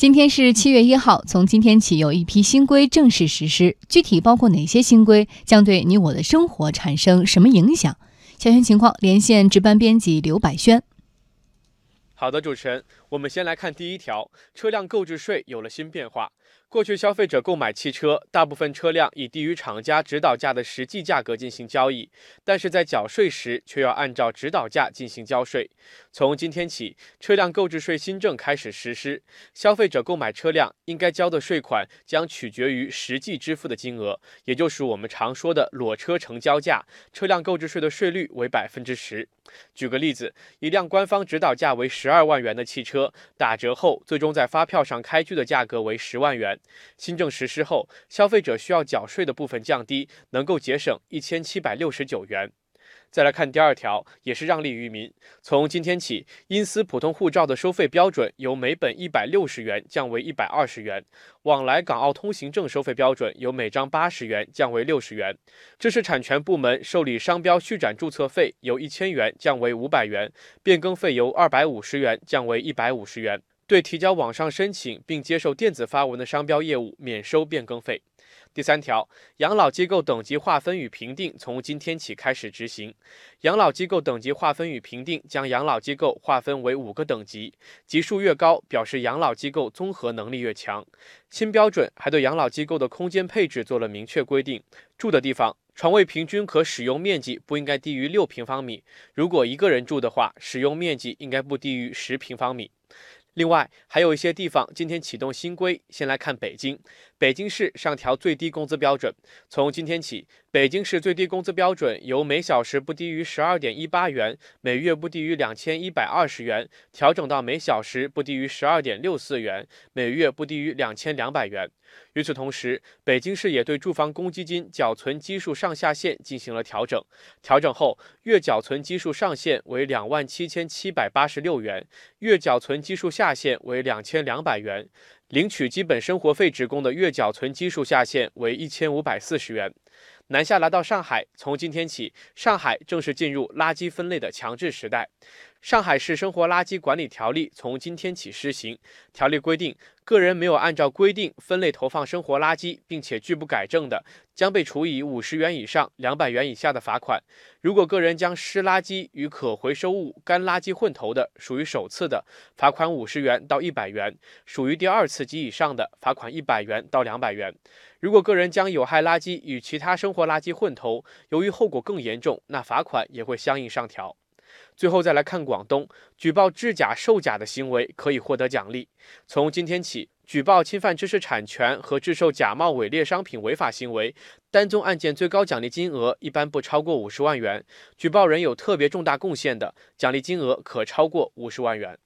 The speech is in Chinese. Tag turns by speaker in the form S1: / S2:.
S1: 今天是七月一号，从今天起有一批新规正式实施，具体包括哪些新规，将对你我的生活产生什么影响？详细情况连线值班编辑刘百轩。
S2: 好的，主持人，我们先来看第一条，车辆购置税有了新变化。过去，消费者购买汽车，大部分车辆以低于厂家指导价的实际价格进行交易，但是在缴税时却要按照指导价进行交税。从今天起，车辆购置税新政开始实施，消费者购买车辆应该交的税款将取决于实际支付的金额，也就是我们常说的裸车成交价。车辆购置税的税率为百分之十。举个例子，一辆官方指导价为十二万元的汽车，打折后最终在发票上开具的价格为十万元。新政实施后，消费者需要缴税的部分降低，能够节省一千七百六十九元。再来看第二条，也是让利于民。从今天起，因私普通护照的收费标准由每本一百六十元降为一百二十元；往来港澳通行证收费标准由每张八十元降为六十元；知识产权部门受理商标续展注册费由一千元降为五百元；变更费由二百五十元降为一百五十元。对提交网上申请并接受电子发文的商标业务免收变更费。第三条，养老机构等级划分与评定从今天起开始执行。养老机构等级划分与评定将养老机构划分为五个等级，级数越高，表示养老机构综合能力越强。新标准还对养老机构的空间配置做了明确规定：住的地方，床位平均可使用面积不应该低于六平方米；如果一个人住的话，使用面积应该不低于十平方米。另外，还有一些地方今天启动新规。先来看北京，北京市上调最低工资标准，从今天起，北京市最低工资标准由每小时不低于十二点一八元，每月不低于两千一百二十元，调整到每小时不低于十二点六四元，每月不低于两千两百元。与此同时，北京市也对住房公积金缴存基数上下限进行了调整。调整后，月缴存基数上限为两万七千七百八十六元，月缴存基数下限为两千两百元。领取基本生活费职工的月缴存基数下限为一千五百四十元。南下来到上海，从今天起，上海正式进入垃圾分类的强制时代。上海市生活垃圾管理条例从今天起施行。条例规定，个人没有按照规定分类投放生活垃圾，并且拒不改正的，将被处以五十元以上两百元以下的罚款。如果个人将湿垃圾与可回收物、干垃圾混投的，属于首次的，罚款五十元到一百元；属于第二次及以上的，罚款一百元到两百元。如果个人将有害垃圾与其他生活垃圾混投，由于后果更严重，那罚款也会相应上调。最后再来看广东，举报制假售假的行为可以获得奖励。从今天起，举报侵犯知识产权和制售假冒伪劣商品违法行为，单宗案件最高奖励金额一般不超过五十万元；举报人有特别重大贡献的，奖励金额可超过五十万元。